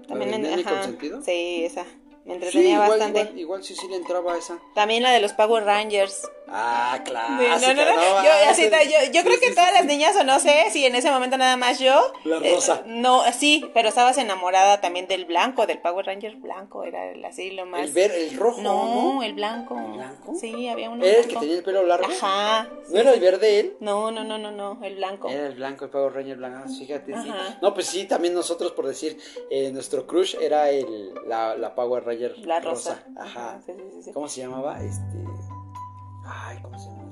También ¿La de me- Nene ajá. Consentido? Sí, esa. Me Sí, entretenía igual, bastante. igual, igual sí, sí le entraba esa. También la de los Power Rangers. Ah, claro. No, no, no. Yo, así, yo, yo creo que todas las niñas, o no sé, si en ese momento nada más yo. La eh, rosa. no, sí, pero estabas enamorada también del blanco, del Power Ranger blanco. Era el- así lo más. El ver, el rojo, no, ¿no? el blanco. ¿El blanco? Sí, había uno. ¿Era el que tenía el pelo largo? Ajá. ¿No era el verde él? No, no, no, no, no, el blanco. Era el blanco, el Power Ranger blanco, ah, fíjate, sí. No, pues sí, también nosotros, por decir, eh, nuestro crush era el, la, la Power Ranger La rosa. Ajá. Sí, sí, sí, sí. ¿Cómo se llamaba? Este... Ay, ¿cómo se llama?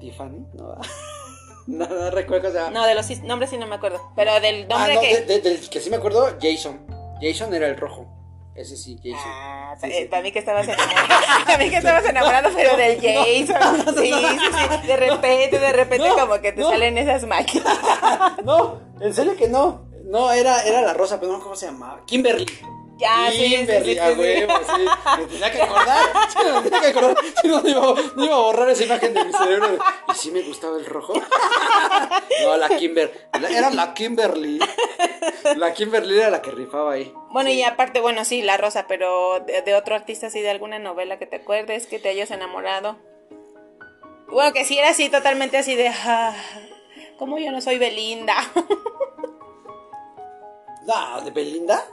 ¿Tiffany? No, no, no recuerdo. No, de los nombres sí no me acuerdo. Pero del ah, nombre no, que. de- de- del que sí me acuerdo, Jason. Jason era el rojo. Ese sí, Jason. Ah, Sí, eh, sí. para mí que estabas enamorado. Para mí que estabas enamorado, pero del Jason. Sí, sí, sí. De repente, de repente, No, como que te salen esas máquinas. No, en serio que no. No, era, era la rosa, pero no, ¿cómo se llamaba? Kimberly. Ya, sí, sí, sí, sí, a sí. huevo, sí. Me tenía que acordar. Sí, me tenía que acordar. Si no, no iba, no iba a borrar esa imagen de mi cerebro. ¿Y si me gustaba el rojo? No, la Kimber. Era la Kimberly. La Kimberly era la que rifaba ahí. Bueno, Sí. y aparte, bueno, sí, la rosa, pero de, de otro artista, así de alguna novela que te acuerdes, que te hayas enamorado. Bueno, que sí era así, totalmente así de. Ah, como yo no soy Belinda. No, de Belinda.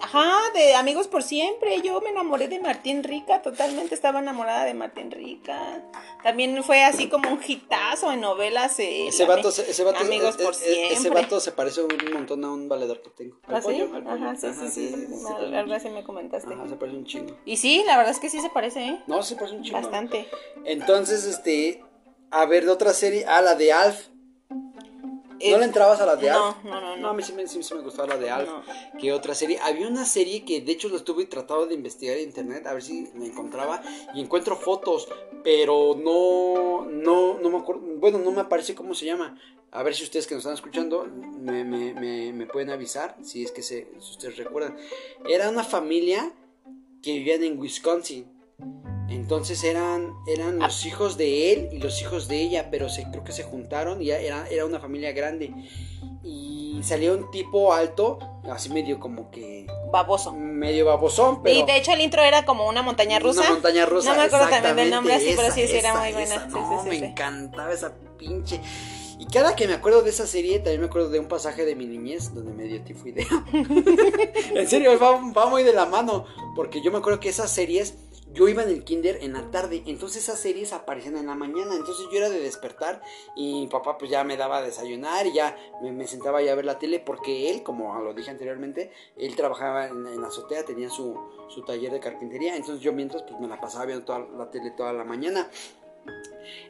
Ajá, de Amigos por Siempre. Yo me enamoré de Martín Rica, totalmente estaba enamorada de Martín Rica. También fue así como un hitazo en novelas. eh, Ese vato, se- ese vato, Amigos eh, por eh, siempre. ese vato se parece un montón a un valedor que tengo. Al ¿Ah, sí? al pollo. Ajá, sí, Ajá, sí, sí. Algo un así me comentaste. Ajá, se parece un chingo. Y sí, la verdad es que sí se parece, ¿eh? No, se parece un chingo. Bastante. Entonces, este, a ver, de otra serie, ah, la de Alf. ¿No le entrabas a la de no, Alf? no, no, no. No, a mí sí me, sí- sí me gustaba la de Alf. No. ¿Qué otra serie? Había una serie que de hecho lo estuve tratando de investigar en internet a ver si me encontraba y encuentro fotos, pero no, no, no me acuerdo, bueno, no me aparece cómo se llama. A ver si ustedes que nos están escuchando me, me, me, me pueden avisar si es que se, si ustedes recuerdan. Era una familia que vivían en Wisconsin. Entonces eran, eran los hijos de él y los hijos de ella, pero se, creo que se juntaron y era, era una familia grande. Y salió un tipo alto, así medio como que, baboso. Medio babosón, pero. Y de hecho el intro era como una montaña rusa. Una montaña rusa. No me acuerdo también del nombre así, esa, pero sí, sí, era muy buena. esa. Sí, no, sí, sí, me encantaba esa pinche. Y cada que me acuerdo de esa serie, también me acuerdo de un pasaje de mi niñez donde me dio tifoidea. en serio, va, va muy de la mano. Porque yo me acuerdo que esas series, yo iba en el kinder en la tarde. Entonces esas series aparecían en la mañana. Entonces yo era de despertar y mi papá pues ya me daba a desayunar y ya me, sentaba ya a ver la tele. Porque él, como lo dije anteriormente, él trabajaba en, en la azotea, tenía su, su taller de carpintería. Entonces yo mientras pues me la pasaba viendo toda la tele toda la mañana.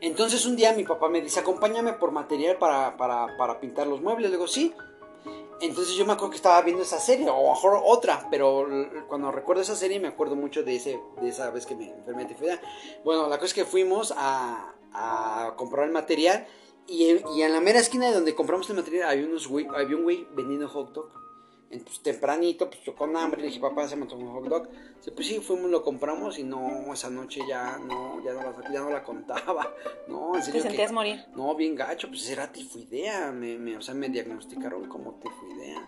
Entonces un día mi papá me dice, acompáñame por material para, para, para pintar los muebles. Le digo, sí. Entonces yo me acuerdo que estaba viendo esa serie, o mejor otra, pero cuando recuerdo esa serie me acuerdo mucho de, ese, de esa vez que me enfermé de tifoidea. Bueno, la cosa es que fuimos a, a comprar el material y, en- y en la mera esquina de donde compramos el material había, unos había un güey vendiendo hot dog. Entonces tempranito, pues yo con hambre, le dije, papá, se me tomó un hot dog. Dice, pues sí, fuimos, lo compramos y no, esa noche ya no, ya no la, ya no la contaba. No, en Te serio que- sentías morir. no, bien gacho, pues era tifoidea, me, me- o sea, me diagnosticaron como tifoidea.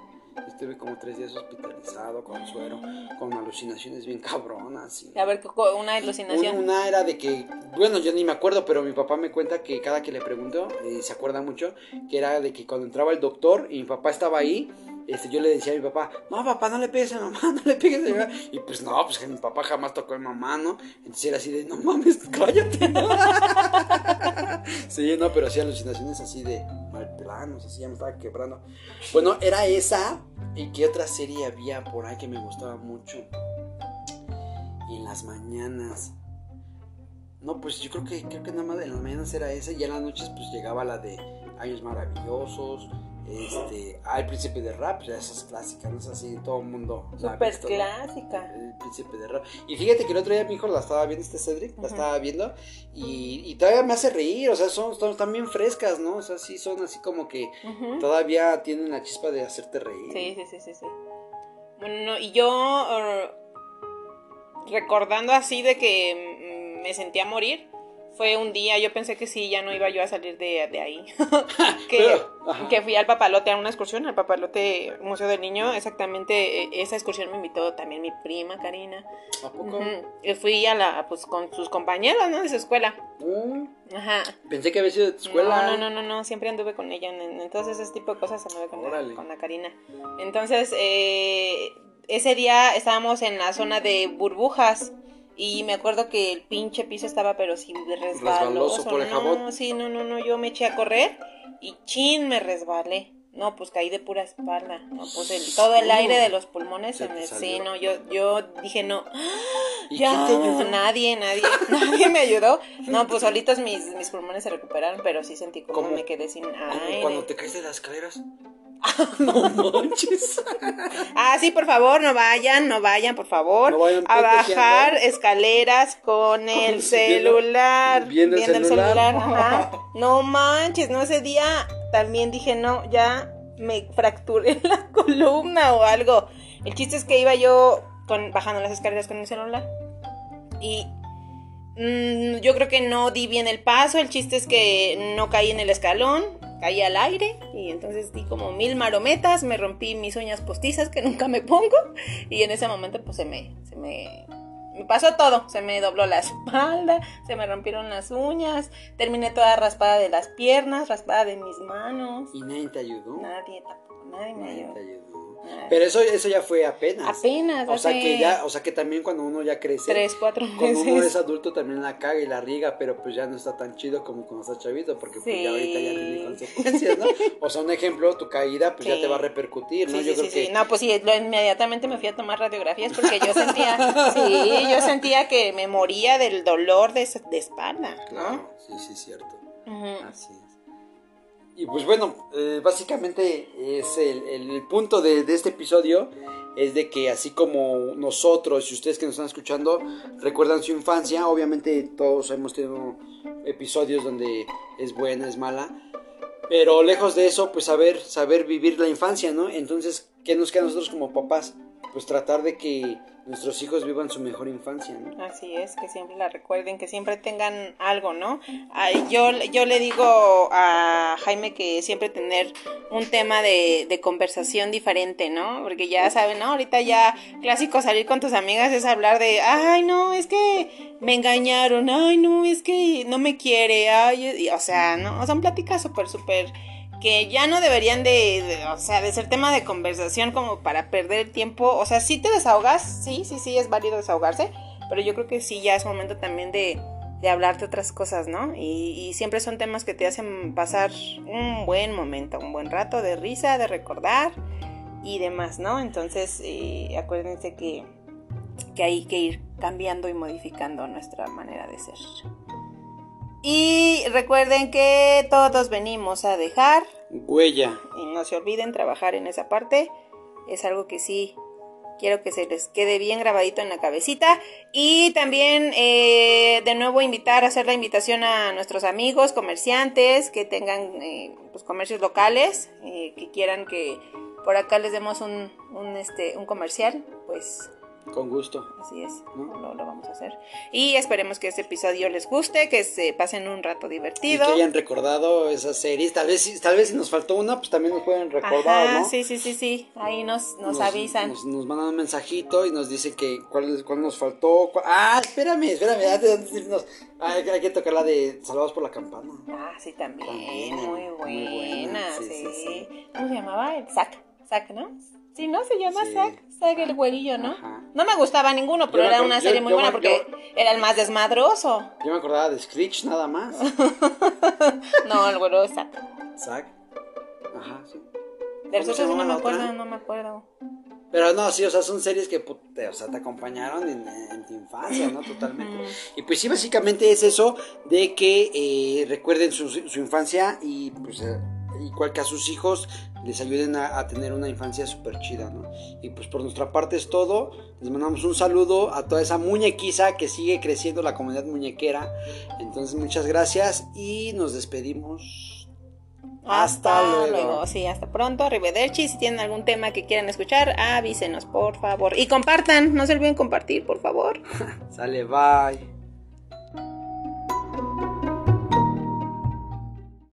Estuve como tres días hospitalizado con suero, con alucinaciones bien cabronas. y- A ver, una una, alucinación. una era de que, bueno, yo ni me acuerdo, pero mi papá me cuenta que cada que le pregunto, y se acuerda mucho, que era de que cuando entraba el doctor y mi papá estaba ahí, este, yo le decía a mi papá, no, papá, no le pegues a mamá, no le pegues a mamá. Y pues no, pues que mi papá jamás tocó a mamá, ¿no? Entonces era así de, no mames, cállate. sí, no, pero hacía alucinaciones así de mal planos, así ya me estaba quebrando. Bueno, era esa. ¿Y qué otra serie había por ahí que me gustaba mucho? Y en las mañanas. No, pues yo creo que creo que nada más en las mañanas era esa y en las noches pues llegaba la de Años Maravillosos, este, ah, el Príncipe de Rap, ya esas clásicas, no es así, todo el mundo Súper visto, ¿no? clásica. El Príncipe de Rap. Y fíjate que el otro día mi hijo la estaba viendo, este Cedric, la estaba viendo y, y todavía me hace reír, o sea, son, son también frescas, ¿no? O sea, sí son así como que todavía tienen la chispa de hacerte reír. Sí, sí, sí, sí, sí. Bueno, no, y yo eh, recordando así de que mm, me sentía morir, fue un día, yo pensé que sí, ya no iba yo a salir de, de ahí. que, Pero, que fui al papalote a una excursión, al papalote Museo del Niño, exactamente eh, esa excursión me invitó también mi prima Karina. ¿A poco? Fui a la, pues con sus compañeros, ¿no? De su escuela. Mm, Ajá. pensé que había sido de tu escuela. No, no, no, no, no, siempre anduve con ella. en- Entonces, ese tipo de cosas anduve con, la, con la Karina. Entonces, eh, ese día estábamos en la zona de burbujas. Y me acuerdo que el pinche piso estaba, pero sí, resbaloso. Resbaloso por el no, sí, no, no, no. Yo me eché a correr y chin, me resbalé. No, pues caí de pura espalda. No, pues el- todo el aire de los pulmones Se se me. Sí, no, yo, yo dije no. ¿Y Ya, te ayudó? nadie, nadie, nadie me ayudó. No, pues solitos mis, mis pulmones se recuperaron, pero sí sentí como ¿Cómo? me quedé sin Como aire. cuando te caes de las escaleras. no manches. Ah, sí, por favor, no vayan, no vayan, por favor, No vayan a bajar escaleras con el Viendo- celular. viendo el celular. ajá. No manches, no, ese día también dije, no, ya me fracturé la columna o algo. El chiste es que iba yo con, bajando las escaleras con el celular y mm, yo creo que no di bien el paso. El chiste es que no caí en el escalón, caí al aire y entonces di como mil marometas, me rompí mis uñas postizas que nunca me pongo y en ese momento pues se me, se me, me pasó todo. Se me dobló la espalda, se me rompieron las uñas, terminé toda raspada de las piernas, raspada de mis manos. ¿Y nadie te ayudó? Nadie tampoco, nadie me ayudó. te ayudó. Pero eso, eso ya fue apenas. Apenas, O sea que ya, o sea que también cuando uno ya crece, tres, cuatro cuando uno es meses. adulto también la caga y la riega, pero pues ya no está tan chido como cuando estás chavito, porque pues Sí. ya ahorita ya tiene consecuencias, ¿no? O sea, un ejemplo, tu caída pues ya te va a repercutir, ¿no? Sí, Yo creo que. No, pues sí, inmediatamente me fui a tomar radiografías porque yo sentía, sí, yo sentía que me moría del dolor de, de espalda, ¿no? Claro, sí, sí, cierto. Así. Y pues bueno, eh, básicamente es el, punto de, de este episodio es de que así como nosotros y ustedes que nos están escuchando recuerdan su infancia, obviamente todos hemos tenido episodios donde es buena, es mala, pero lejos de eso, pues saber, saber vivir la infancia, ¿no? Entonces, ¿qué nos queda a nosotros como papás? Pues tratar de que nuestros hijos vivan su mejor infancia, ¿no? Así es, que siempre la recuerden, que siempre tengan algo, ¿no? Ay, yo, yo le digo a Jaime que siempre tener un tema de, de conversación diferente, ¿no? Porque ya saben, ¿no? Ahorita ya clásico salir con tus amigas es hablar de, ay, no, es que me engañaron, ay, no, es que no me quiere, ay, o sea, ¿no? Son pláticas súper, súper que ya no deberían de, o sea, de ser tema de conversación como para perder tiempo. O sea, si te desahogas, sí, sí, sí, es válido desahogarse, pero yo creo que sí, ya es momento también de, de hablar de otras cosas, ¿no? Y, siempre son temas que te hacen pasar un buen momento, un buen rato de risa, de recordar y demás, ¿no? Entonces, eh, acuérdense que, que hay que ir cambiando y modificando nuestra manera de ser. Y recuerden que todos venimos a dejar huella. Y no se olviden trabajar en esa parte. Es algo que sí quiero que se les quede bien grabadito en la cabecita. Y también eh, de nuevo invitar, a hacer la invitación a nuestros amigos comerciantes que tengan eh, pues, comercios locales, eh, que quieran que por acá les demos un, un, este, un comercial, pues con gusto. Así es, lo, vamos a hacer. Y esperemos que este episodio les guste, que se pasen un rato divertido. Y que hayan recordado esas series. Tal vez, tal vez si nos faltó una, pues también nos pueden recordar, Ajá, Sí, sí, sí, sí. Ahí nos, nos, avisan. Nos, mandan un mensajito y nos dicen que cuál, cuál nos faltó. Ah, espérame, espérame. Antes de hay, hay, que tocar la de Salvados por la Campana. Ah, sí, también. muy buena. sí, ¿Cómo se llamaba? Zack. Zack, ¿no? Sí, ¿no? Se llama Zack. Zack el güerillo, ¿no? No me gustaba ninguno, pero era una serie muy buena porque era el más desmadroso. Yo me acordaba de Screech nada más. no, el güero es Zack. Zack. Ajá, sí. De los otros no me acuerdo, no me acuerdo. Pero no, sí, o sea, son series que o sea, te acompañaron en, tu infancia, ¿no? Totalmente. Y pues sí, básicamente es eso de que eh, recuerden su, su, infancia y pues eh, igual que a sus hijos les ayuden a, tener una infancia súper chida, ¿no? Y pues por nuestra parte es todo. Les mandamos un saludo a toda esa muñequiza que sigue creciendo la comunidad muñequera. Entonces muchas gracias y nos despedimos. Hasta, luego. Sí, hasta pronto. Arrivederci. Si tienen algún tema que quieran escuchar, avísenos, por favor. Y compartan. No se olviden compartir, por favor. Sale, bye.